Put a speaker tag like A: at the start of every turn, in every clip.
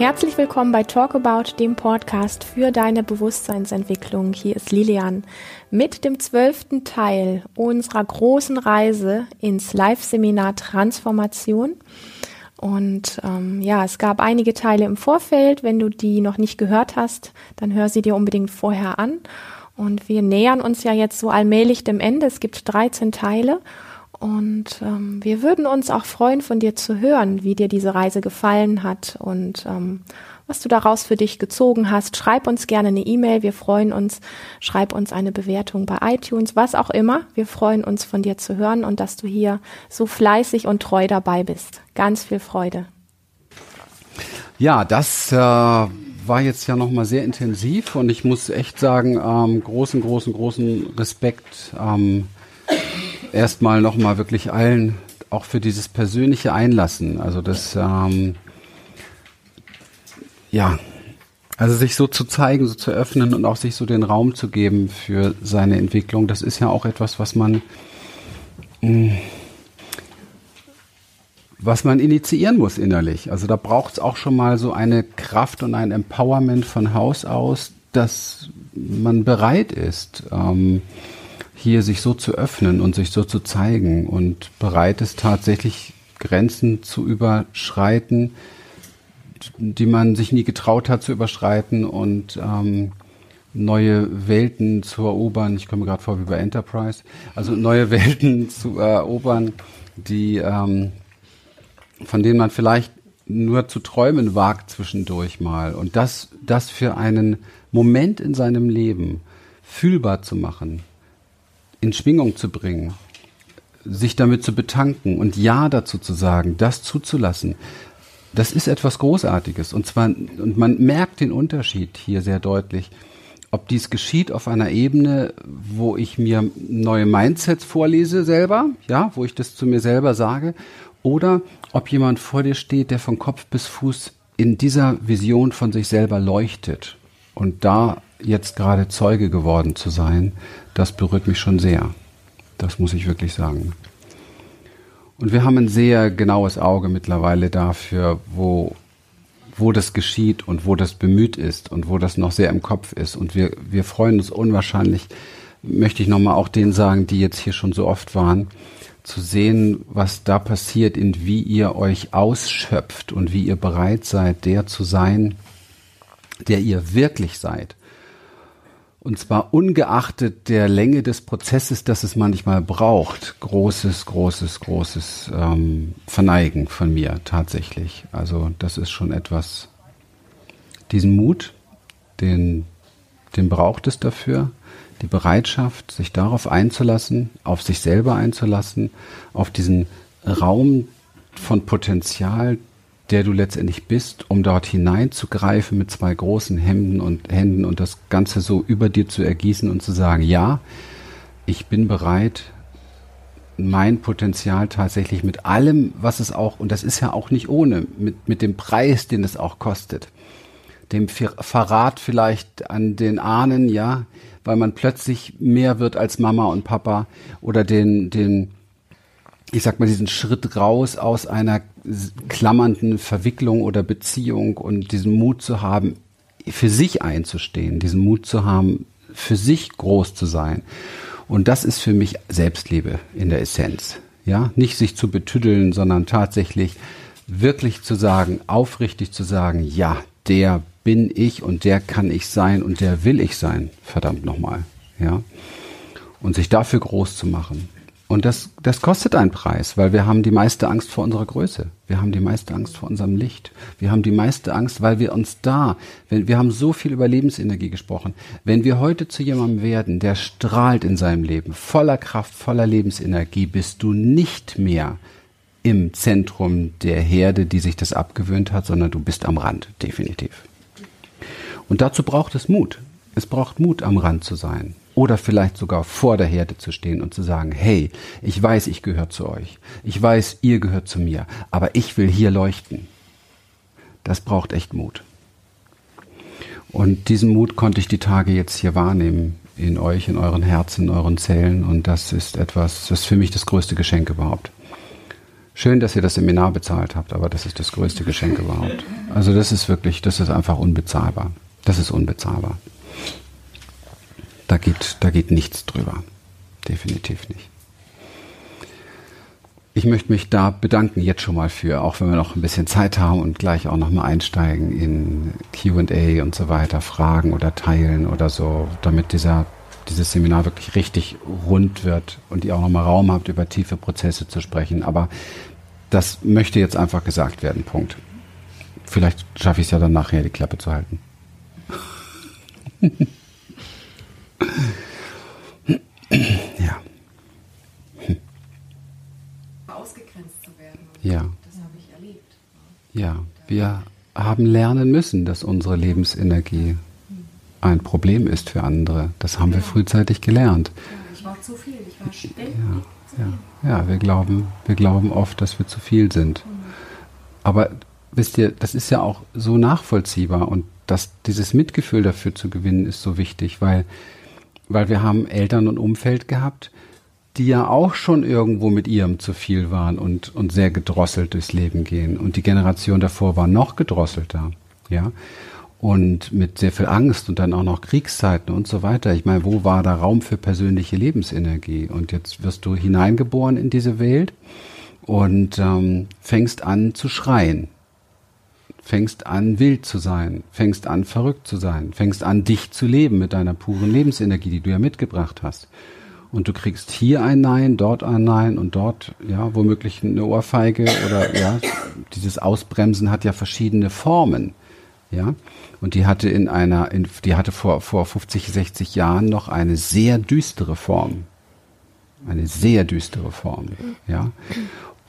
A: Herzlich willkommen bei Talk About, dem Podcast für deine Bewusstseinsentwicklung. Hier ist Lilian mit dem zwölften Teil unserer großen Reise ins Live-Seminar Transformation. Und ähm, ja, es gab einige Teile im Vorfeld. Wenn du die noch nicht gehört hast, dann hör sie dir unbedingt vorher an. Und wir nähern uns ja jetzt so allmählich dem Ende. Es gibt 13 Teile. Und ähm, wir würden uns auch freuen, von dir zu hören, wie dir diese Reise gefallen hat und ähm, was du daraus für dich gezogen hast. Schreib uns gerne eine E-Mail, wir freuen uns. Schreib uns eine Bewertung bei iTunes, was auch immer. Wir freuen uns, von dir zu hören und dass du hier so fleißig und treu dabei bist. Ganz viel Freude.
B: Ja, das äh, war jetzt ja nochmal sehr intensiv und ich muss echt sagen, ähm, großen, großen, großen Respekt. Ähm, erstmal nochmal wirklich allen auch für dieses persönliche Einlassen. Also das, ähm, ja, also sich so zu zeigen, so zu öffnen und auch sich so den Raum zu geben für seine Entwicklung, das ist ja auch etwas, was man, mh, mm, was man initiieren muss innerlich. Also da braucht es auch schon mal so eine Kraft und ein Empowerment von Haus aus, dass man bereit ist. Ähm, hier sich so zu öffnen und sich so zu zeigen und bereit ist tatsächlich Grenzen zu überschreiten, die man sich nie getraut hat zu überschreiten und ähm, neue Welten zu erobern. Ich komme gerade vor wie bei Enterprise. Also neue Welten zu erobern, die ähm, von denen man vielleicht nur zu träumen wagt zwischendurch mal. Und das, das für einen Moment in seinem Leben fühlbar zu machen, in Schwingung zu bringen, sich damit zu betanken und Ja dazu zu sagen, das zuzulassen, das ist etwas Großartiges. Und zwar, und man merkt den Unterschied hier sehr deutlich, ob dies geschieht auf einer Ebene, wo ich mir neue Mindsets vorlese selber, ja, wo ich das zu mir selber sage, oder ob jemand vor dir steht, der von Kopf bis Fuß in dieser Vision von sich selber leuchtet und da jetzt gerade Zeuge geworden zu sein, das berührt mich schon sehr. Das muss ich wirklich sagen. Und wir haben ein sehr genaues Auge mittlerweile dafür, wo, wo das geschieht und wo das bemüht ist und wo das noch sehr im Kopf ist. Und wir, wir freuen uns unwahrscheinlich, möchte ich nochmal auch denen sagen, die jetzt hier schon so oft waren, zu sehen, was da passiert, in wie ihr euch ausschöpft und wie ihr bereit seid, der zu sein, der ihr wirklich seid. Und zwar ungeachtet der Länge des Prozesses, das es manchmal braucht. Großes, großes, großes ähm, Verneigen von mir tatsächlich. Also das ist schon etwas, diesen Mut, den, den braucht es dafür. Die Bereitschaft, sich darauf einzulassen, auf sich selber einzulassen, auf diesen Raum von Potenzial, der du letztendlich bist, um dort hineinzugreifen mit zwei großen Hemden und Händen und das Ganze so über dir zu ergießen und zu sagen, ja, ich bin bereit, mein Potenzial tatsächlich mit allem, was es auch, und das ist ja auch nicht ohne, mit, mit dem Preis, den es auch kostet, dem Verrat vielleicht an den Ahnen, ja, weil man plötzlich mehr wird als Mama und Papa oder den, den, ich sag mal, diesen Schritt raus aus einer klammernden Verwicklung oder Beziehung und diesen Mut zu haben, für sich einzustehen, diesen Mut zu haben, für sich groß zu sein. Und das ist für mich Selbstliebe in der Essenz. Ja, nicht sich zu betüddeln, sondern tatsächlich wirklich zu sagen, aufrichtig zu sagen, ja, der bin ich und der kann ich sein und der will ich sein. Verdammt nochmal. Ja. Und sich dafür groß zu machen. Und das, das kostet einen Preis, weil wir haben die meiste Angst vor unserer Größe. Wir haben die meiste Angst vor unserem Licht. Wir haben die meiste Angst, weil wir uns da, wenn, wir haben so viel über Lebensenergie gesprochen. Wenn wir heute zu jemandem werden, der strahlt in seinem Leben, voller Kraft, voller Lebensenergie, bist du nicht mehr im Zentrum der Herde, die sich das abgewöhnt hat, sondern du bist am Rand, definitiv. Und dazu braucht es Mut. Es braucht Mut, am Rand zu sein. Oder vielleicht sogar vor der Herde zu stehen und zu sagen, hey, ich weiß, ich gehöre zu euch. Ich weiß, ihr gehört zu mir. Aber ich will hier leuchten. Das braucht echt Mut. Und diesen Mut konnte ich die Tage jetzt hier wahrnehmen. In euch, in euren Herzen, in euren Zellen. Und das ist etwas, das ist für mich das größte Geschenk überhaupt. Schön, dass ihr das Seminar bezahlt habt, aber das ist das größte Geschenk überhaupt. Also das ist wirklich, das ist einfach unbezahlbar. Das ist unbezahlbar. Da geht, da geht nichts drüber. Definitiv nicht. Ich möchte mich da bedanken jetzt schon mal für, auch wenn wir noch ein bisschen Zeit haben und gleich auch nochmal einsteigen in Q&A und so weiter, Fragen oder Teilen oder so, damit dieser, dieses Seminar wirklich richtig rund wird und ihr auch nochmal Raum habt, über tiefe Prozesse zu sprechen. Aber das möchte jetzt einfach gesagt werden, Punkt. Vielleicht schaffe ich es ja dann nachher, die Klappe zu halten. ja.
A: Ausgegrenzt zu werden.
B: Ja.
A: Das habe ich erlebt.
B: Ja, wir haben lernen müssen, dass unsere Lebensenergie ein Problem ist für andere. Das haben wir frühzeitig gelernt.
A: Ja, ich war zu viel, ich war ständig
B: Ja, ja, ja, wir glauben, wir glauben oft, dass wir zu viel sind. Aber wisst ihr, das ist ja auch so nachvollziehbar und dass dieses Mitgefühl dafür zu gewinnen ist so wichtig, weil, weil wir haben Eltern und Umfeld gehabt, die ja auch schon irgendwo mit ihrem zu viel waren und, und sehr gedrosselt durchs Leben gehen. Und die Generation davor war noch gedrosselter, ja. Und mit sehr viel Angst und dann auch noch Kriegszeiten und so weiter. Ich meine, wo war da Raum für persönliche Lebensenergie? Und jetzt wirst du hineingeboren in diese Welt und ähm, fängst an zu schreien fängst an, wild zu sein, fängst an, verrückt zu sein, fängst an, dich zu leben mit deiner puren Lebensenergie, die du ja mitgebracht hast. Und du kriegst hier ein Nein, dort ein Nein und dort, ja, womöglich eine Ohrfeige oder, ja, dieses Ausbremsen hat ja verschiedene Formen, ja. Und die hatte in einer, in, die hatte vor, vor 50, 60 Jahren noch eine sehr düstere Form. Eine sehr düstere Form, ja.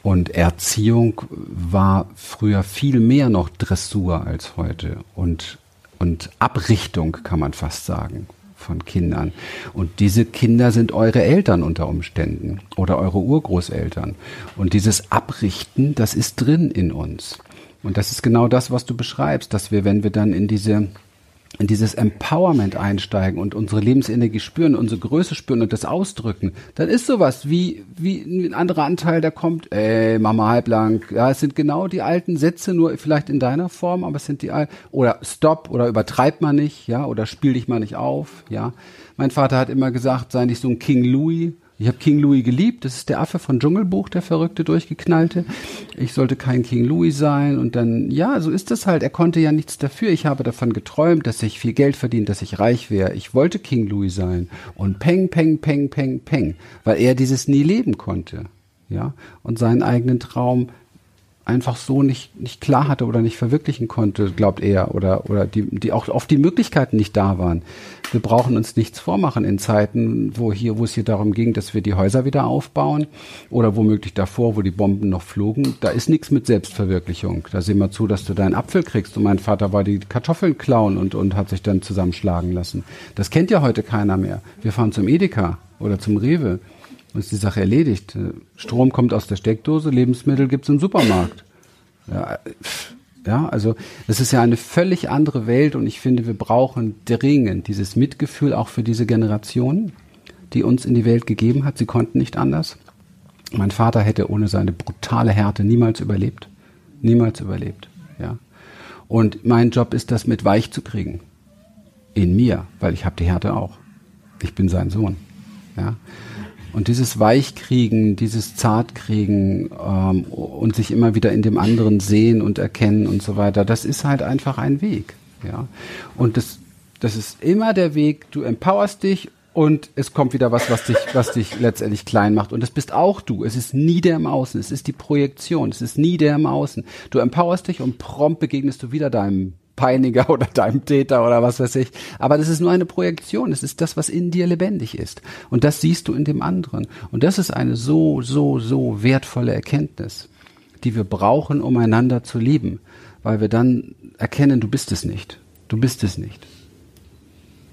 B: Und Erziehung war früher viel mehr noch Dressur als heute und, und Abrichtung kann man fast sagen von Kindern. Und diese Kinder sind eure Eltern unter Umständen oder eure Urgroßeltern. Und dieses Abrichten, das ist drin in uns. Und das ist genau das, was du beschreibst, dass wir, wenn wir dann in diese in dieses Empowerment einsteigen und unsere Lebensenergie spüren, unsere Größe spüren und das ausdrücken, dann ist sowas wie, wie ein anderer Anteil, der kommt, ey, Mama halblang, ja, es sind genau die alten Sätze, nur vielleicht in deiner Form, aber es sind die alten, oder stopp, oder übertreib mal nicht, ja, oder spiel dich mal nicht auf, ja. Mein Vater hat immer gesagt, sei nicht so ein King Louis, ich habe King Louis geliebt. Das ist der Affe von Dschungelbuch, der verrückte, durchgeknallte. Ich sollte kein King Louis sein. Und dann, ja, so ist das halt. Er konnte ja nichts dafür. Ich habe davon geträumt, dass ich viel Geld verdiene, dass ich reich wäre. Ich wollte King Louis sein. Und peng, peng, peng, peng, peng. Weil er dieses nie leben konnte. Ja. Und seinen eigenen Traum einfach so nicht, nicht klar hatte oder nicht verwirklichen konnte, glaubt er, oder, oder die, die auch oft die Möglichkeiten nicht da waren. Wir brauchen uns nichts vormachen in Zeiten, wo hier, wo es hier darum ging, dass wir die Häuser wieder aufbauen oder womöglich davor, wo die Bomben noch flogen. Da ist nichts mit Selbstverwirklichung. Da sehen wir zu, dass du deinen Apfel kriegst. Und mein Vater war die Kartoffeln klauen und, und hat sich dann zusammenschlagen lassen. Das kennt ja heute keiner mehr. Wir fahren zum Edeka oder zum Rewe ist die Sache erledigt. Strom kommt aus der Steckdose, Lebensmittel gibt's im Supermarkt. Ja, ja, also es ist ja eine völlig andere Welt und ich finde, wir brauchen dringend dieses Mitgefühl auch für diese Generation, die uns in die Welt gegeben hat. Sie konnten nicht anders. Mein Vater hätte ohne seine brutale Härte niemals überlebt. Niemals überlebt. Ja. Und mein Job ist, das mit weich zu kriegen. In mir, weil ich habe die Härte auch. Ich bin sein Sohn. Ja. Und dieses Weichkriegen, dieses Zartkriegen ähm, und sich immer wieder in dem anderen sehen und erkennen und so weiter, das ist halt einfach ein Weg. Ja? Und das, das ist immer der Weg, du empowerst dich und es kommt wieder was, was dich, was dich letztendlich klein macht. Und das bist auch du. Es ist nie der im Außen. Es ist die Projektion. Es ist nie der im Außen. Du empowerst dich und prompt begegnest du wieder deinem Peiniger oder deinem Täter oder was weiß ich. Aber das ist nur eine Projektion. Es ist das, was in dir lebendig ist. Und das siehst du in dem anderen. Und das ist eine so, so, so wertvolle Erkenntnis, die wir brauchen, um einander zu lieben. Weil wir dann erkennen, du bist es nicht. Du bist es nicht.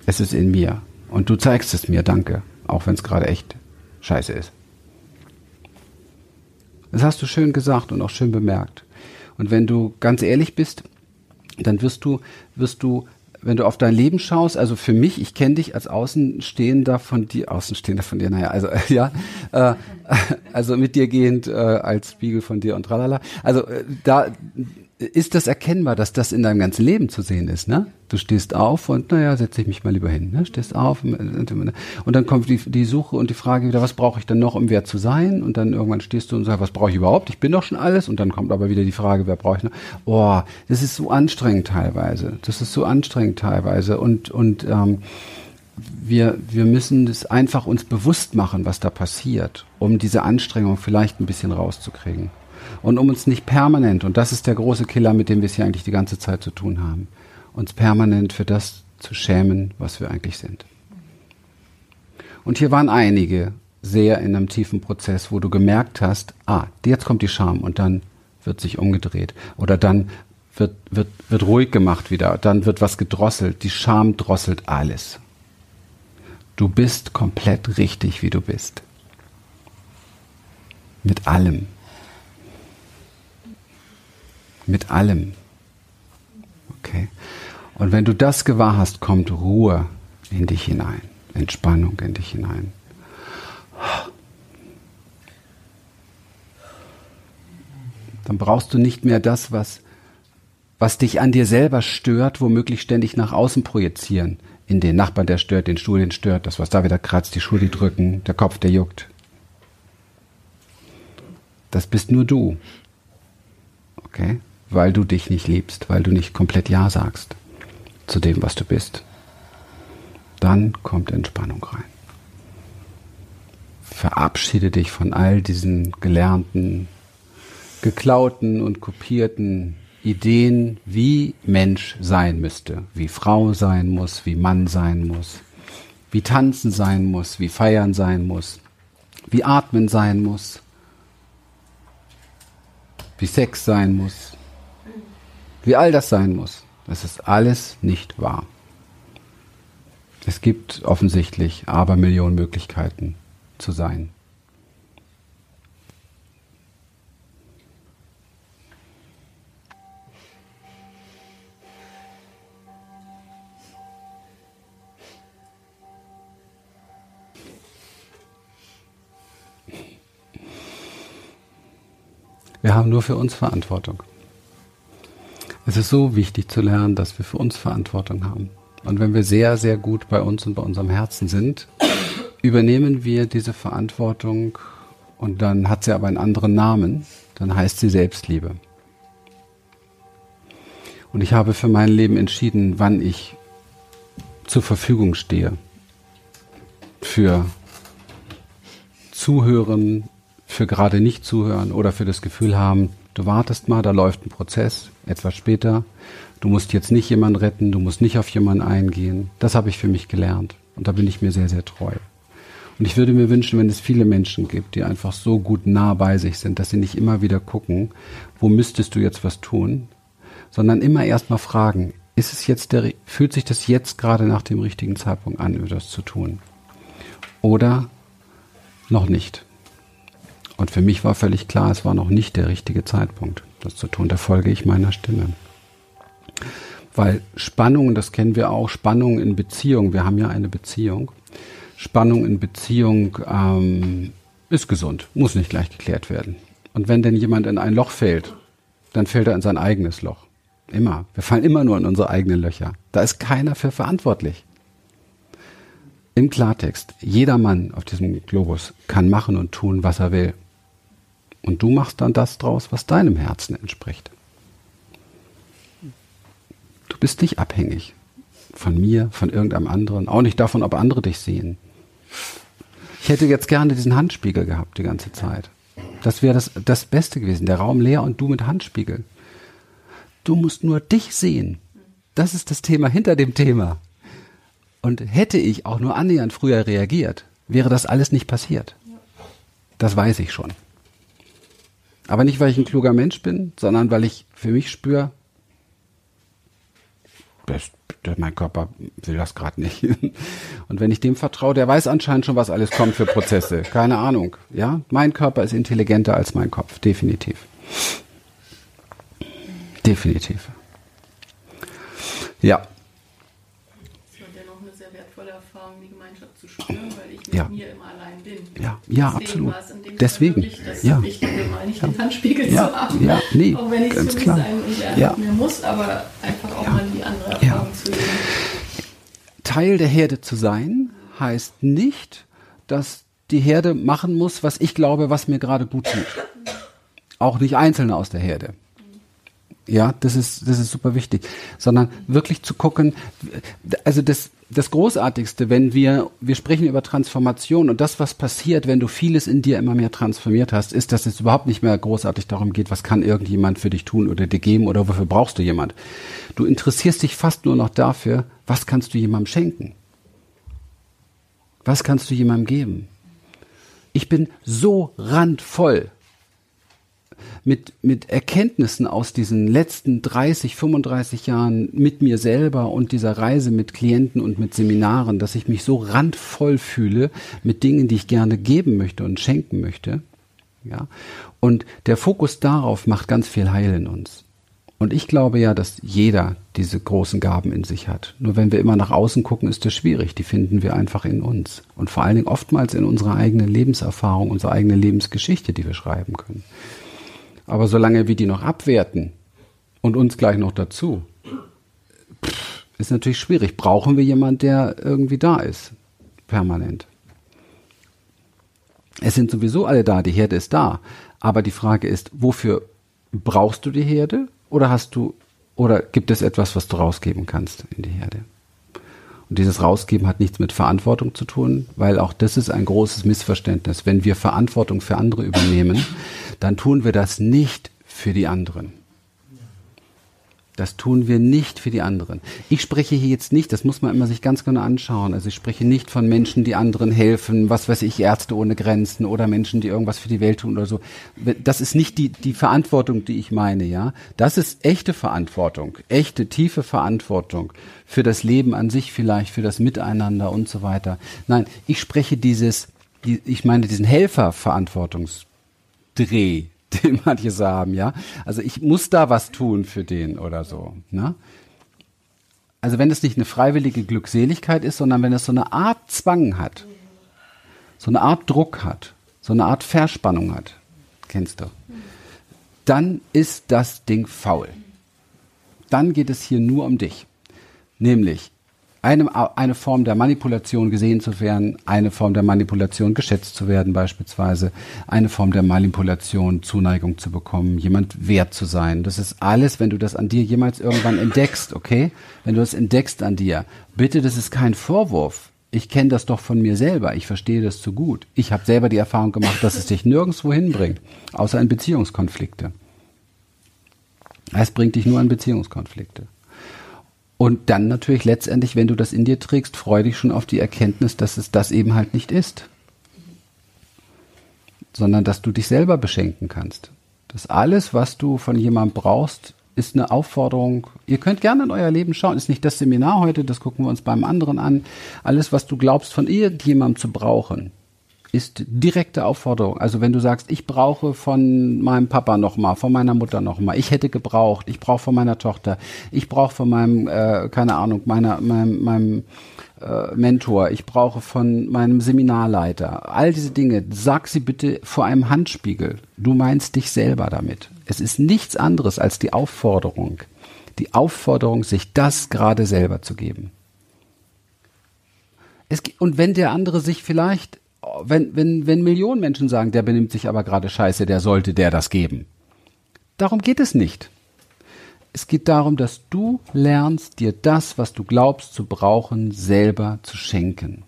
B: Es ist in mir. Und du zeigst es mir, danke. Auch wenn es gerade echt scheiße ist. Das hast du schön gesagt und auch schön bemerkt. Und wenn du ganz ehrlich bist, dann wirst du, wirst du, wenn du auf dein Leben schaust, also für mich, ich kenne dich als Außenstehender von dir, Außenstehender von dir, naja, also ja, äh, also mit dir gehend äh, als Spiegel von dir und tralala. Also äh, da ist das erkennbar, dass das in deinem ganzen Leben zu sehen ist, ne? Du stehst auf und naja, setze ich mich mal lieber hin, ne? Stehst auf und dann kommt die, die Suche und die Frage wieder, was brauche ich denn noch, um wer zu sein? Und dann irgendwann stehst du und sagst, was brauche ich überhaupt? Ich bin doch schon alles. Und dann kommt aber wieder die Frage, wer brauche ich noch? Oh, das ist so anstrengend teilweise. Das ist so anstrengend teilweise und und ähm, wir, wir müssen das einfach uns bewusst machen, was da passiert, um diese Anstrengung vielleicht ein bisschen rauszukriegen. Und um uns nicht permanent, und das ist der große Killer, mit dem wir es hier eigentlich die ganze Zeit zu tun haben, uns permanent für das zu schämen, was wir eigentlich sind. Und hier waren einige sehr in einem tiefen Prozess, wo du gemerkt hast, ah, jetzt kommt die Scham und dann wird sich umgedreht. Oder dann wird, wird, wird ruhig gemacht wieder, dann wird was gedrosselt. Die Scham drosselt alles. Du bist komplett richtig, wie du bist. Mit allem. Mit allem. Okay. Und wenn du das gewahr hast, kommt Ruhe in dich hinein, Entspannung in dich hinein. Dann brauchst du nicht mehr das, was, was dich an dir selber stört, womöglich ständig nach außen projizieren in den Nachbarn, der stört, den Stuhl, den stört, das, was da wieder kratzt, die Schuhe, die drücken, der Kopf, der juckt. Das bist nur du. Okay? Weil du dich nicht liebst, weil du nicht komplett Ja sagst zu dem, was du bist. Dann kommt Entspannung rein. Verabschiede dich von all diesen gelernten, geklauten und kopierten Ideen, wie Mensch sein müsste, wie Frau sein muss, wie Mann sein muss, wie tanzen sein muss, wie feiern sein muss, wie atmen sein muss, wie Sex sein muss, wie all das sein muss. Das ist alles nicht wahr. Es gibt offensichtlich aber Millionen Möglichkeiten zu sein. Wir haben nur für uns Verantwortung. Es ist so wichtig zu lernen, dass wir für uns Verantwortung haben. Und wenn wir sehr, sehr gut bei uns und bei unserem Herzen sind, übernehmen wir diese Verantwortung und dann hat sie aber einen anderen Namen, dann heißt sie Selbstliebe. Und ich habe für mein Leben entschieden, wann ich zur Verfügung stehe. Für Zuhören, für gerade nicht zuhören oder für das Gefühl haben, du wartest mal, da läuft ein Prozess, etwas später. Du musst jetzt nicht jemanden retten, du musst nicht auf jemanden eingehen. Das habe ich für mich gelernt und da bin ich mir sehr, sehr treu. Und ich würde mir wünschen, wenn es viele Menschen gibt, die einfach so gut nah bei sich sind, dass sie nicht immer wieder gucken, wo müsstest du jetzt was tun, sondern immer erst mal fragen, ist es jetzt der, fühlt sich das jetzt gerade nach dem richtigen Zeitpunkt an, das zu tun? Oder noch nicht? Und für mich war völlig klar, es war noch nicht der richtige Zeitpunkt, das zu tun. Da folge ich meiner Stimme. Weil Spannung, das kennen wir auch, Spannung in Beziehung, wir haben ja eine Beziehung. Spannung in Beziehung ähm, ist gesund, muss nicht gleich geklärt werden. Und wenn denn jemand in ein Loch fällt, dann fällt er in sein eigenes Loch. Immer. Wir fallen immer nur in unsere eigenen Löcher. Da ist keiner für verantwortlich. Im Klartext, jeder Mann auf diesem Globus kann machen und tun, was er will. Und du machst dann das draus, was deinem Herzen entspricht. Du bist nicht abhängig von mir, von irgendeinem anderen, auch nicht davon, ob andere dich sehen. Ich hätte jetzt gerne diesen Handspiegel gehabt die ganze Zeit. Das wäre das, das Beste gewesen. Der Raum leer und du mit Handspiegel. Du musst nur dich sehen. Das ist das Thema hinter dem Thema. Und hätte ich auch nur annähernd früher reagiert, wäre das alles nicht passiert. Das weiß ich schon. Aber nicht, weil ich ein kluger Mensch bin, sondern weil ich für mich spüre, mein Körper will das gerade nicht. Und wenn ich dem vertraue, der weiß anscheinend schon, was alles kommt für Prozesse. Keine Ahnung. Ja, mein Körper ist intelligenter als mein Kopf, definitiv. Definitiv. Ja.
C: Es war dennoch eine sehr wertvolle Erfahrung, die Gemeinschaft
A: zu spüren, weil ich mit ja. mir
B: Ja, ja absolut. Deswegen.
A: Das
B: ja.
A: Wichtige, mal nicht ja. den Handspiegel
B: ja.
A: zu haben.
B: Ja, nee,
A: auch wenn ich es für
B: klar.
A: sein und ja. mir muss, aber einfach auch mal die andere Erfahrung zu leben.
B: Teil der Herde zu sein heißt nicht, dass die Herde machen muss, was ich glaube, was mir gerade gut tut. Auch nicht Einzelne aus der Herde. Ja, das ist, das ist super wichtig. Sondern wirklich zu gucken, also das, das Großartigste, wenn wir, wir sprechen über Transformation und das, was passiert, wenn du vieles in dir immer mehr transformiert hast, ist, dass es überhaupt nicht mehr großartig darum geht, was kann irgendjemand für dich tun oder dir geben oder wofür brauchst du jemand. Du interessierst dich fast nur noch dafür, was kannst du jemandem schenken? Was kannst du jemandem geben? Ich bin so randvoll mit, mit Erkenntnissen aus diesen letzten 30, 35 Jahren mit mir selber und dieser Reise mit Klienten und mit Seminaren, dass ich mich so randvoll fühle mit Dingen, die ich gerne geben möchte und schenken möchte. Ja. Und der Fokus darauf macht ganz viel Heil in uns. Und ich glaube ja, dass jeder diese großen Gaben in sich hat. Nur wenn wir immer nach außen gucken, ist das schwierig. Die finden wir einfach in uns. Und vor allen Dingen oftmals in unserer eigenen Lebenserfahrung, unserer eigenen Lebensgeschichte, die wir schreiben können. Aber solange wir die noch abwerten und uns gleich noch dazu, ist natürlich schwierig. Brauchen wir jemanden, der irgendwie da ist, permanent. Es sind sowieso alle da, die Herde ist da. Aber die Frage ist, wofür brauchst du die Herde oder hast du oder gibt es etwas, was du rausgeben kannst in die Herde? Und dieses Rausgeben hat nichts mit Verantwortung zu tun, weil auch das ist ein großes Missverständnis. Wenn wir Verantwortung für andere übernehmen, dann tun wir das nicht für die anderen. Das tun wir nicht für die anderen. Ich spreche hier jetzt nicht, das muss man immer sich ganz genau anschauen. Also ich spreche nicht von Menschen, die anderen helfen, was weiß ich, Ärzte ohne Grenzen oder Menschen, die irgendwas für die Welt tun oder so. Das ist nicht die, die Verantwortung, die ich meine, ja. Das ist echte Verantwortung, echte, tiefe Verantwortung für das Leben an sich vielleicht, für das Miteinander und so weiter. Nein, ich spreche dieses, die, ich meine diesen Helferverantwortungsdreh, den manche so haben, ja. Also ich muss da was tun für den oder so, ne? Also wenn es nicht eine freiwillige Glückseligkeit ist, sondern wenn es so eine Art Zwang hat, so eine Art Druck hat, so eine Art Verspannung hat, kennst du, dann ist das Ding faul. Dann geht es hier nur um dich. Nämlich, eine, eine Form der Manipulation gesehen zu werden, eine Form der Manipulation geschätzt zu werden beispielsweise, eine Form der Manipulation Zuneigung zu bekommen, jemand wert zu sein. Das ist alles, wenn du das an dir jemals irgendwann entdeckst, okay? Wenn du das entdeckst an dir, bitte, das ist kein Vorwurf. Ich kenne das doch von mir selber. Ich verstehe das zu gut. Ich habe selber die Erfahrung gemacht, dass es dich nirgendwo hinbringt, außer in Beziehungskonflikte. Es bringt dich nur in Beziehungskonflikte. Und dann natürlich letztendlich, wenn du das in dir trägst, freu dich schon auf die Erkenntnis, dass es das eben halt nicht ist. Sondern dass du dich selber beschenken kannst. Dass alles, was du von jemandem brauchst, ist eine Aufforderung. Ihr könnt gerne in euer Leben schauen. Ist nicht das Seminar heute, das gucken wir uns beim anderen an. Alles, was du glaubst, von irgendjemandem zu brauchen, ist direkte Aufforderung. Also wenn du sagst, ich brauche von meinem Papa nochmal, von meiner Mutter nochmal, ich hätte gebraucht, ich brauche von meiner Tochter, ich brauche von meinem, äh, keine Ahnung, meiner, meinem, meinem äh, Mentor, ich brauche von meinem Seminarleiter, all diese Dinge, sag sie bitte vor einem Handspiegel. Du meinst dich selber damit. Es ist nichts anderes als die Aufforderung, die Aufforderung, sich das gerade selber zu geben. Es, und wenn der andere sich vielleicht wenn, wenn, wenn Millionen Menschen sagen, der benimmt sich aber gerade scheiße, der sollte der das geben. Darum geht es nicht. Es geht darum, dass du lernst, dir das, was du glaubst zu brauchen, selber zu schenken.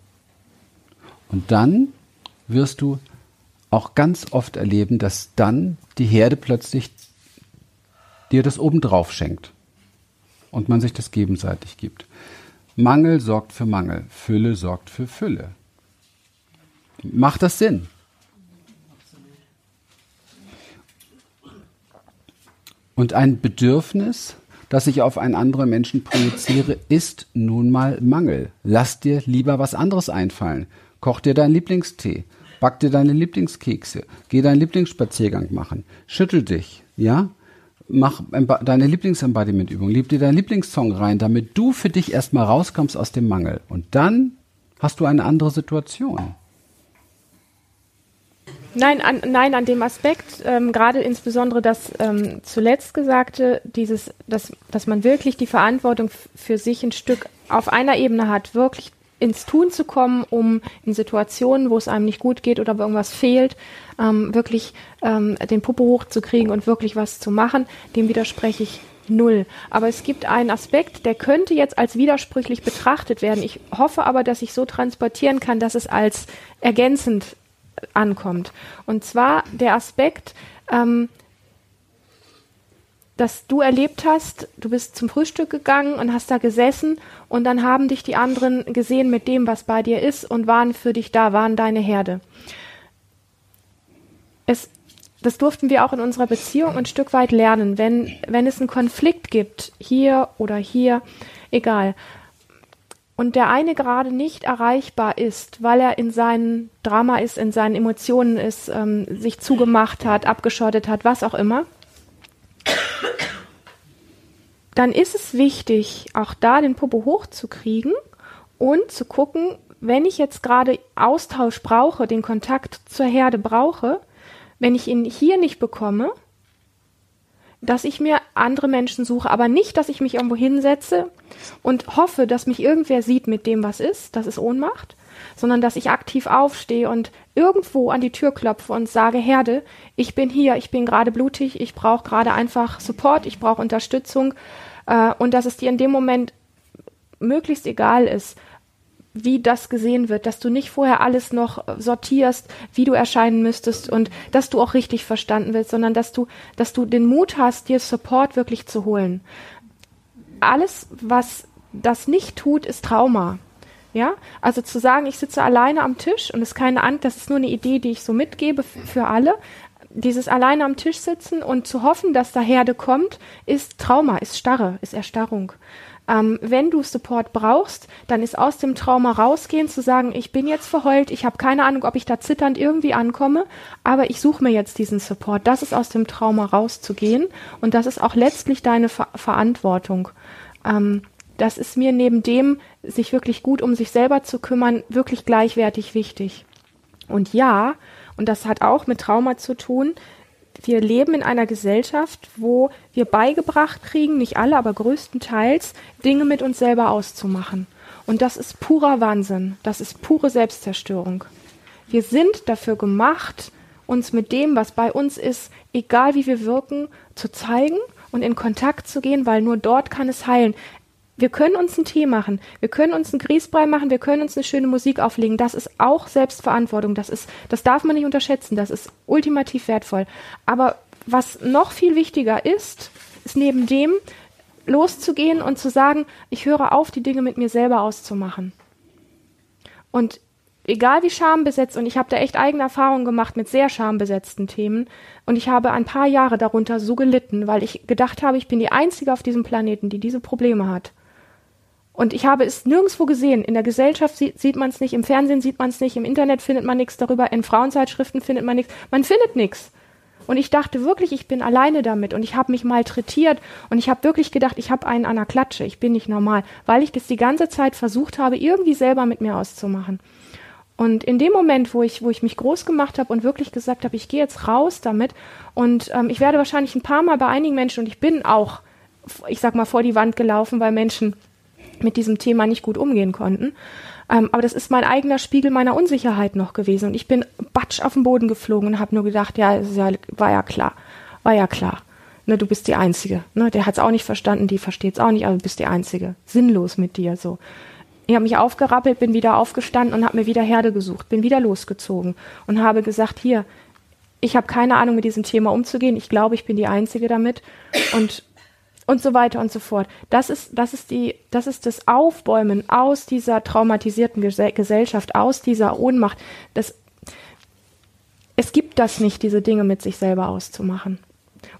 B: Und dann wirst du auch ganz oft erleben, dass dann die Herde plötzlich dir das obendrauf schenkt und man sich das gegenseitig gibt. Mangel sorgt für Mangel, Fülle sorgt für Fülle. Macht das Sinn? Und ein Bedürfnis, das ich auf einen anderen Menschen projiziere, ist nun mal Mangel. Lass dir lieber was anderes einfallen. Koch dir deinen Lieblingstee, back dir deine Lieblingskekse, geh deinen Lieblingsspaziergang machen, schüttel dich, ja? Mach deine Lieblingsembodiment-Übung, lieb dir deinen Lieblingssong rein, damit du für dich erstmal rauskommst aus dem Mangel. Und dann Hast du eine andere Situation?
A: Nein, an, nein, an dem Aspekt, ähm, gerade insbesondere das ähm, zuletzt Gesagte, dieses, dass, dass man wirklich die Verantwortung für sich ein Stück auf einer Ebene hat, wirklich ins Tun zu kommen, um in Situationen, wo es einem nicht gut geht oder wo irgendwas fehlt, ähm, wirklich ähm, den Puppe hochzukriegen und wirklich was zu machen, dem widerspreche ich null. Aber es gibt einen Aspekt, der könnte jetzt als widersprüchlich betrachtet werden. Ich hoffe aber, dass ich so transportieren kann, dass es als ergänzend ankommt. Und zwar der Aspekt, ähm, dass du erlebt hast, du bist zum Frühstück gegangen und hast da gesessen und dann haben dich die anderen gesehen mit dem, was bei dir ist und waren für dich da, waren deine Herde. Es, das durften wir auch in unserer Beziehung ein Stück weit lernen. Wenn, wenn es einen Konflikt gibt, hier oder hier, egal, und der eine gerade nicht erreichbar ist, weil er in seinem Drama ist, in seinen Emotionen ist, ähm, sich zugemacht hat, abgeschottet hat, was auch immer, dann ist es wichtig, auch da den Popo hochzukriegen und zu gucken, wenn ich jetzt gerade Austausch brauche, den Kontakt zur Herde brauche, wenn ich ihn hier nicht bekomme, dass ich mir andere Menschen suche, aber nicht, dass ich mich irgendwo hinsetze und hoffe, dass mich irgendwer sieht mit dem, was ist, das ist Ohnmacht, sondern dass ich aktiv aufstehe und irgendwo an die Tür klopfe und sage, Herde, ich bin hier, ich bin gerade blutig, ich brauche gerade einfach Support, ich brauche Unterstützung äh, und dass es dir in dem Moment möglichst egal ist, wie das gesehen wird, dass du nicht vorher alles noch sortierst, wie du erscheinen müsstest und dass du auch richtig verstanden wirst, sondern dass du, dass du den Mut hast, dir Support wirklich zu holen. Alles, was das nicht tut, ist Trauma. Ja, also zu sagen, ich sitze alleine am Tisch und es ist keine Angst, das ist nur eine Idee, die ich so mitgebe für alle. Dieses alleine am Tisch sitzen und zu hoffen, dass da Herde kommt, ist Trauma, ist Starre, ist Erstarrung. Ähm, wenn du Support brauchst, dann ist aus dem Trauma rausgehen, zu sagen, ich bin jetzt verheult, ich habe keine Ahnung, ob ich da zitternd irgendwie ankomme, aber ich suche mir jetzt diesen Support. Das ist aus dem Trauma rauszugehen und das ist auch letztlich deine Ver Verantwortung. Ähm, das ist mir neben dem, sich wirklich gut um sich selber zu kümmern, wirklich gleichwertig wichtig. Und ja, und das hat auch mit Trauma zu tun, wir leben in einer Gesellschaft, wo wir beigebracht kriegen, nicht alle, aber größtenteils, Dinge mit uns selber auszumachen. Und das ist purer Wahnsinn. Das ist pure Selbstzerstörung. Wir sind dafür gemacht, uns mit dem, was bei uns ist, egal wie wir wirken, zu zeigen und in Kontakt zu gehen, weil nur dort kann es heilen. Wir können uns einen Tee machen, wir können uns einen Grießbrei machen, wir können uns eine schöne Musik auflegen. Das ist auch Selbstverantwortung. Das ist, das darf man nicht unterschätzen. Das ist ultimativ wertvoll. Aber was noch viel wichtiger ist, ist neben dem loszugehen und zu sagen, ich höre auf, die Dinge mit mir selber auszumachen. Und egal wie schambesetzt, und ich habe da echt eigene Erfahrungen gemacht mit sehr schambesetzten Themen, und ich habe ein paar Jahre darunter so gelitten, weil ich gedacht habe, ich bin die Einzige auf diesem Planeten, die diese Probleme hat. Und ich habe es nirgendwo gesehen. In der Gesellschaft sieht, sieht man es nicht, im Fernsehen sieht man es nicht, im Internet findet man nichts darüber, in Frauenzeitschriften findet man nichts. Man findet nichts. Und ich dachte wirklich, ich bin alleine damit und ich habe mich malträtiert und ich habe wirklich gedacht, ich habe einen an der Klatsche, ich bin nicht normal, weil ich das die ganze Zeit versucht habe, irgendwie selber mit mir auszumachen. Und in dem Moment, wo ich, wo ich mich groß gemacht habe und wirklich gesagt habe, ich gehe jetzt raus damit und ähm, ich werde wahrscheinlich ein paar Mal bei einigen Menschen und ich bin auch, ich sag mal, vor die Wand gelaufen, weil Menschen mit diesem Thema nicht gut umgehen konnten. Ähm, aber das ist mein eigener Spiegel meiner Unsicherheit noch gewesen. Und ich bin batsch auf den Boden geflogen und habe nur gedacht, ja, ja, war ja klar, war ja klar. Ne, du bist die Einzige. Ne, der hat es auch nicht verstanden, die versteht es auch nicht, aber du bist die Einzige. Sinnlos mit dir so. Ich habe mich aufgerappelt, bin wieder aufgestanden und habe mir wieder Herde gesucht, bin wieder losgezogen und habe gesagt, hier, ich habe keine Ahnung, mit diesem Thema umzugehen. Ich glaube, ich bin die Einzige damit. Und und so weiter und so fort. Das ist, das ist die, das ist das Aufbäumen aus dieser traumatisierten Gesellschaft, aus dieser Ohnmacht. Das, es gibt das nicht, diese Dinge mit sich selber auszumachen.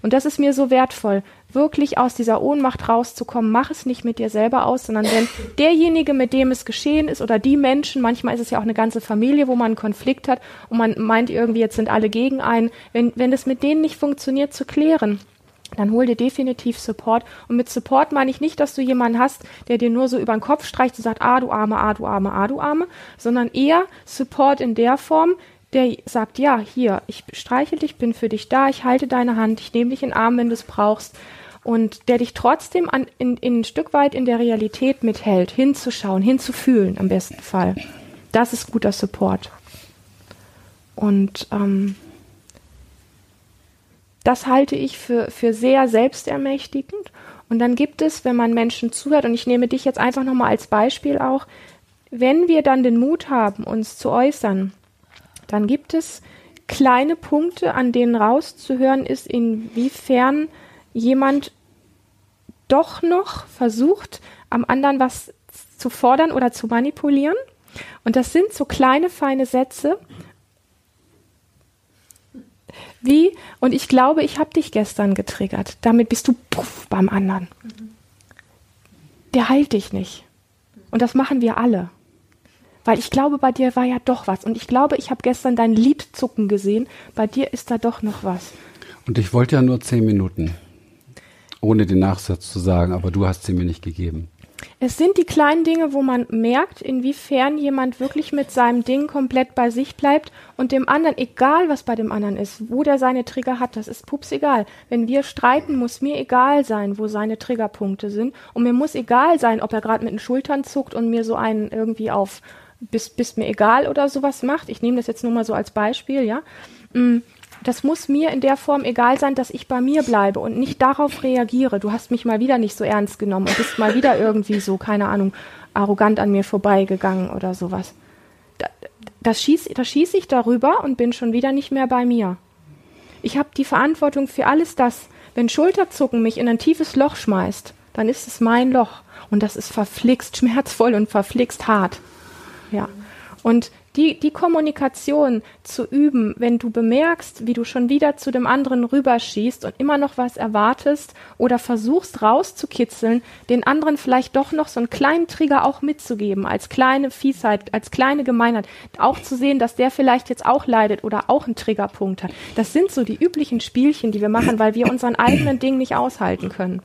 A: Und das ist mir so wertvoll, wirklich aus dieser Ohnmacht rauszukommen. Mach es nicht mit dir selber aus, sondern wenn derjenige, mit dem es geschehen ist, oder die Menschen, manchmal ist es ja auch eine ganze Familie, wo man einen Konflikt hat und man meint irgendwie, jetzt sind alle gegen einen, wenn, wenn es mit denen nicht funktioniert, zu klären dann hol dir definitiv Support. Und mit Support meine ich nicht, dass du jemanden hast, der dir nur so über den Kopf streicht und sagt, ah, du Arme, ah, du Arme, ah, du Arme, sondern eher Support in der Form, der sagt, ja, hier, ich streichel dich, bin für dich da, ich halte deine Hand, ich nehme dich in den Arm, wenn du es brauchst. Und der dich trotzdem an, in, in ein Stück weit in der Realität mithält, hinzuschauen, hinzufühlen am besten Fall. Das ist guter Support. Und ähm, das halte ich für, für sehr selbstermächtigend. Und dann gibt es, wenn man Menschen zuhört, und ich nehme dich jetzt einfach nochmal als Beispiel auch, wenn wir dann den Mut haben, uns zu äußern, dann gibt es kleine Punkte, an denen rauszuhören ist, inwiefern jemand doch noch versucht, am anderen was zu fordern oder zu manipulieren. Und das sind so kleine, feine Sätze, wie, und ich glaube, ich habe dich gestern getriggert. Damit bist du puff beim anderen. Der heilt dich nicht. Und das machen wir alle. Weil ich glaube, bei dir war ja doch was. Und ich glaube, ich habe gestern dein Lied zucken gesehen. Bei dir ist da doch noch was.
B: Und ich wollte ja nur zehn Minuten. Ohne den Nachsatz zu sagen, aber du hast sie mir nicht gegeben.
A: Es sind die kleinen Dinge, wo man merkt, inwiefern jemand wirklich mit seinem Ding komplett bei sich bleibt und dem anderen, egal was bei dem anderen ist, wo der seine Trigger hat, das ist pups egal. Wenn wir streiten, muss mir egal sein, wo seine Triggerpunkte sind. Und mir muss egal sein, ob er gerade mit den Schultern zuckt und mir so einen irgendwie auf bist, bist mir egal oder sowas macht. Ich nehme das jetzt nur mal so als Beispiel, ja. Das muss mir in der Form egal sein, dass ich bei mir bleibe und nicht darauf reagiere. Du hast mich mal wieder nicht so ernst genommen und bist mal wieder irgendwie so, keine Ahnung, arrogant an mir vorbeigegangen oder sowas. Da, das schieße das schieß ich darüber und bin schon wieder nicht mehr bei mir. Ich habe die Verantwortung für alles das. Wenn Schulterzucken mich in ein tiefes Loch schmeißt, dann ist es mein Loch. Und das ist verflixt schmerzvoll und verflixt hart. Ja. Und die, die Kommunikation zu üben, wenn du bemerkst, wie du schon wieder zu dem anderen rüberschießt und immer noch was erwartest oder versuchst rauszukitzeln, den anderen vielleicht doch noch so einen kleinen Trigger auch mitzugeben, als kleine Fiesheit, als kleine Gemeinheit, auch zu sehen, dass der vielleicht jetzt auch leidet oder auch einen Triggerpunkt hat. Das sind so die üblichen Spielchen, die wir machen, weil wir unseren eigenen Ding nicht aushalten können.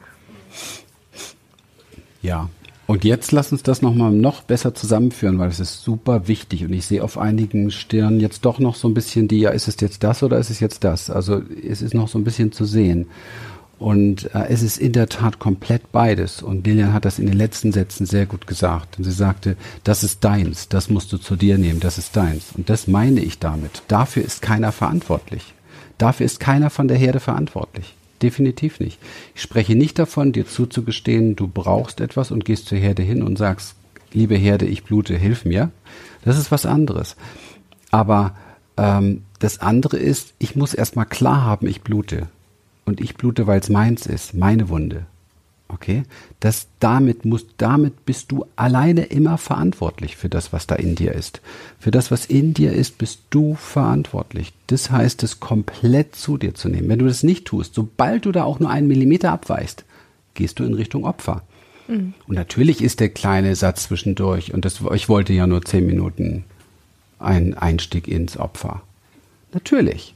B: Ja, und jetzt lass uns das nochmal noch besser zusammenführen, weil es ist super wichtig. Und ich sehe auf einigen Stirnen jetzt doch noch so ein bisschen die, ja, ist es jetzt das oder ist es jetzt das? Also es ist noch so ein bisschen zu sehen. Und äh, es ist in der Tat komplett beides. Und Lilian hat das in den letzten Sätzen sehr gut gesagt. Und sie sagte, das ist deins, das musst du zu dir nehmen, das ist deins. Und das meine ich damit. Dafür ist keiner verantwortlich. Dafür ist keiner von der Herde verantwortlich. Definitiv nicht. Ich spreche nicht davon, dir zuzugestehen, du brauchst etwas und gehst zur Herde hin und sagst, liebe Herde, ich blute, hilf mir. Das ist was anderes. Aber ähm, das andere ist, ich muss erstmal klar haben, ich blute. Und ich blute, weil es meins ist, meine Wunde. Okay? Das damit muss, damit bist du alleine immer verantwortlich für das, was da in dir ist. Für das, was in dir ist, bist du verantwortlich. Das heißt, es komplett zu dir zu nehmen. Wenn du das nicht tust, sobald du da auch nur einen Millimeter abweichst, gehst du in Richtung Opfer. Mhm. Und natürlich ist der kleine Satz zwischendurch, und das, ich wollte ja nur zehn Minuten ein Einstieg ins Opfer. Natürlich.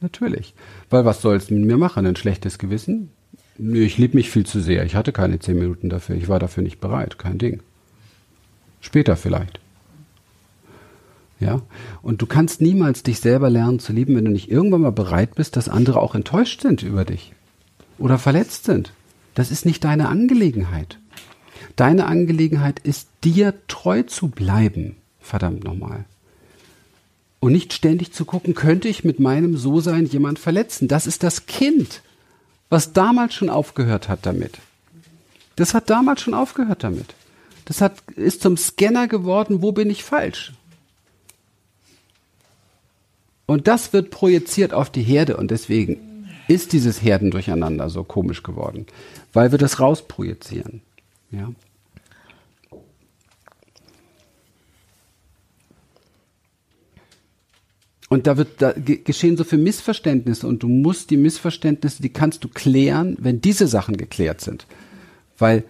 B: Natürlich. Weil was soll es mit mir machen? Ein schlechtes Gewissen? Ich liebe mich viel zu sehr. Ich hatte keine zehn Minuten dafür. Ich war dafür nicht bereit. Kein Ding. Später vielleicht. Ja. Und du kannst niemals dich selber lernen zu lieben, wenn du nicht irgendwann mal bereit bist, dass andere auch enttäuscht sind über dich. Oder verletzt sind. Das ist nicht deine Angelegenheit. Deine Angelegenheit ist, dir treu zu bleiben. Verdammt nochmal. Und nicht ständig zu gucken, könnte ich mit meinem So-Sein jemand verletzen. Das ist das Kind was damals schon aufgehört hat damit. Das hat damals schon aufgehört damit. Das hat, ist zum Scanner geworden, wo bin ich falsch? Und das wird projiziert auf die Herde und deswegen ist dieses Herdendurcheinander so komisch geworden, weil wir das rausprojizieren. Ja. Und da wird da geschehen so viele Missverständnisse und du musst die Missverständnisse, die kannst du klären, wenn diese Sachen geklärt sind. Weil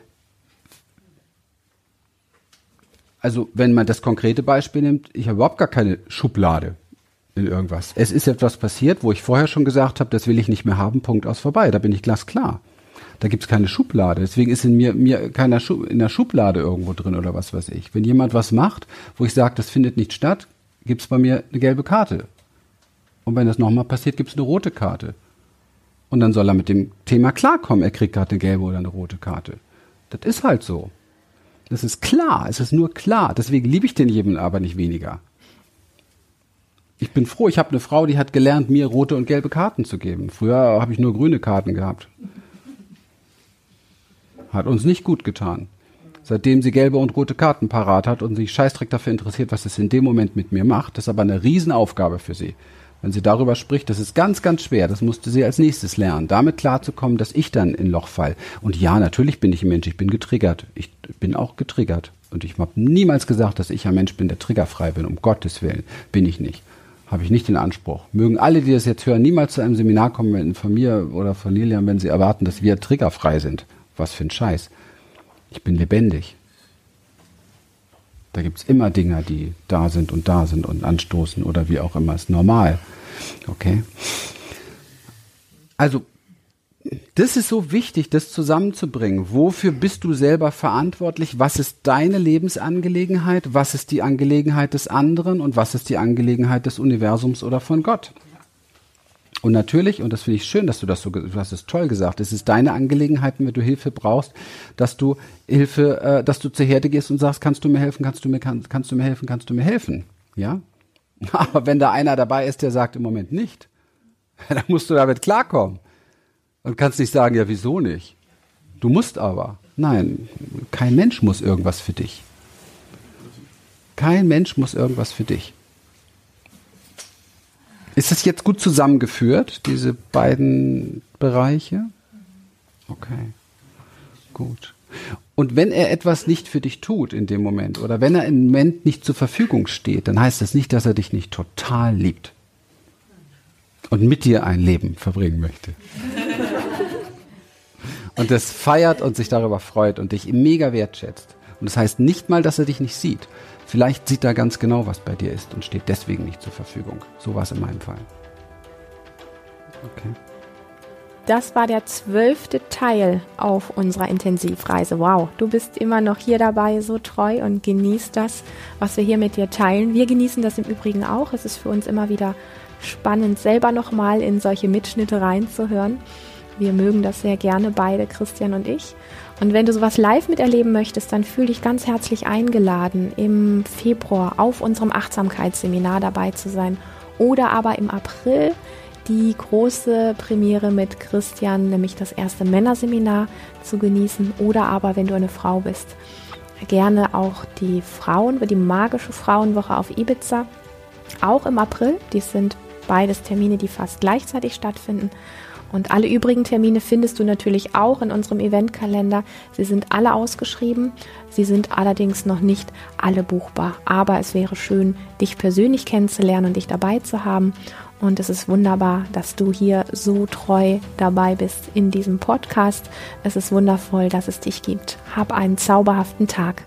B: also wenn man das konkrete Beispiel nimmt, ich habe überhaupt gar keine Schublade. in irgendwas. Es ist etwas passiert, wo ich vorher schon gesagt habe, das will ich nicht mehr haben, Punkt aus vorbei. Da bin ich glasklar. Da gibt's keine Schublade. Deswegen ist in mir, mir keiner Schu in der Schublade irgendwo drin oder was weiß ich. Wenn jemand was macht, wo ich sage, das findet nicht statt, gibt's bei mir eine gelbe Karte. Und wenn das nochmal passiert, gibt's eine rote Karte. Und dann soll er mit dem Thema klarkommen. Er kriegt gerade eine gelbe oder eine rote Karte. Das ist halt so. Das ist klar. Es ist nur klar. Deswegen liebe ich den jedem aber nicht weniger. Ich bin froh, ich habe eine Frau, die hat gelernt, mir rote und gelbe Karten zu geben. Früher habe ich nur grüne Karten gehabt. Hat uns nicht gut getan. Seitdem sie gelbe und rote Karten parat hat und sich scheißdreck dafür interessiert, was es in dem Moment mit mir macht, das ist aber eine Riesenaufgabe für sie. Wenn sie darüber spricht, das ist ganz, ganz schwer. Das musste sie als nächstes lernen, damit klarzukommen, dass ich dann in Loch fall. Und ja, natürlich bin ich ein Mensch, ich bin getriggert. Ich bin auch getriggert. Und ich habe niemals gesagt, dass ich ein Mensch bin, der triggerfrei bin. Um Gottes Willen bin ich nicht. Habe ich nicht den Anspruch. Mögen alle, die das jetzt hören, niemals zu einem Seminar kommen von mir oder von Lilian, wenn sie erwarten, dass wir triggerfrei sind. Was für ein Scheiß. Ich bin lebendig. Da gibt es immer Dinge, die da sind und da sind und anstoßen oder wie auch immer. Ist normal. Okay. Also, das ist so wichtig, das zusammenzubringen. Wofür bist du selber verantwortlich? Was ist deine Lebensangelegenheit? Was ist die Angelegenheit des anderen? Und was ist die Angelegenheit des Universums oder von Gott? Und natürlich, und das finde ich schön, dass du das so, du hast es toll gesagt, es ist deine Angelegenheit, wenn du Hilfe brauchst, dass du Hilfe, äh, dass du zur Herde gehst und sagst, kannst du mir helfen, kannst du mir, kann, kannst du mir helfen, kannst du mir helfen, ja? Aber wenn da einer dabei ist, der sagt im Moment nicht, dann musst du damit klarkommen und kannst nicht sagen, ja, wieso nicht? Du musst aber. Nein, kein Mensch muss irgendwas für dich. Kein Mensch muss irgendwas für dich. Ist es jetzt gut zusammengeführt, diese beiden Bereiche? Okay, gut. Und wenn er etwas nicht für dich tut in dem Moment oder wenn er im Moment nicht zur Verfügung steht, dann heißt das nicht, dass er dich nicht total liebt und mit dir ein Leben verbringen möchte. Und das feiert und sich darüber freut und dich mega wertschätzt. Und das heißt nicht mal, dass er dich nicht sieht. Vielleicht sieht er ganz genau, was bei dir ist und steht deswegen nicht zur Verfügung. So war es in meinem Fall.
A: Okay. Das war der zwölfte Teil auf unserer Intensivreise. Wow, du bist immer noch hier dabei, so treu und genießt das, was wir hier mit dir teilen. Wir genießen das im Übrigen auch. Es ist für uns immer wieder spannend, selber nochmal in solche Mitschnitte reinzuhören. Wir mögen das sehr gerne, beide, Christian und ich. Und wenn du sowas live miterleben möchtest, dann fühl dich ganz herzlich eingeladen, im Februar auf unserem Achtsamkeitsseminar dabei zu sein. Oder aber im April die große Premiere mit Christian, nämlich das erste Männerseminar zu genießen. Oder aber, wenn du eine Frau bist, gerne auch die Frauen, die magische Frauenwoche auf Ibiza. Auch im April. Die sind beides Termine, die fast gleichzeitig stattfinden. Und alle übrigen Termine findest du natürlich auch in unserem Eventkalender. Sie sind alle ausgeschrieben. Sie sind allerdings noch nicht alle buchbar. Aber es wäre schön, dich persönlich kennenzulernen und dich dabei zu haben. Und es ist wunderbar, dass du hier so treu dabei bist in diesem Podcast. Es ist wundervoll, dass es dich gibt. Hab einen zauberhaften Tag.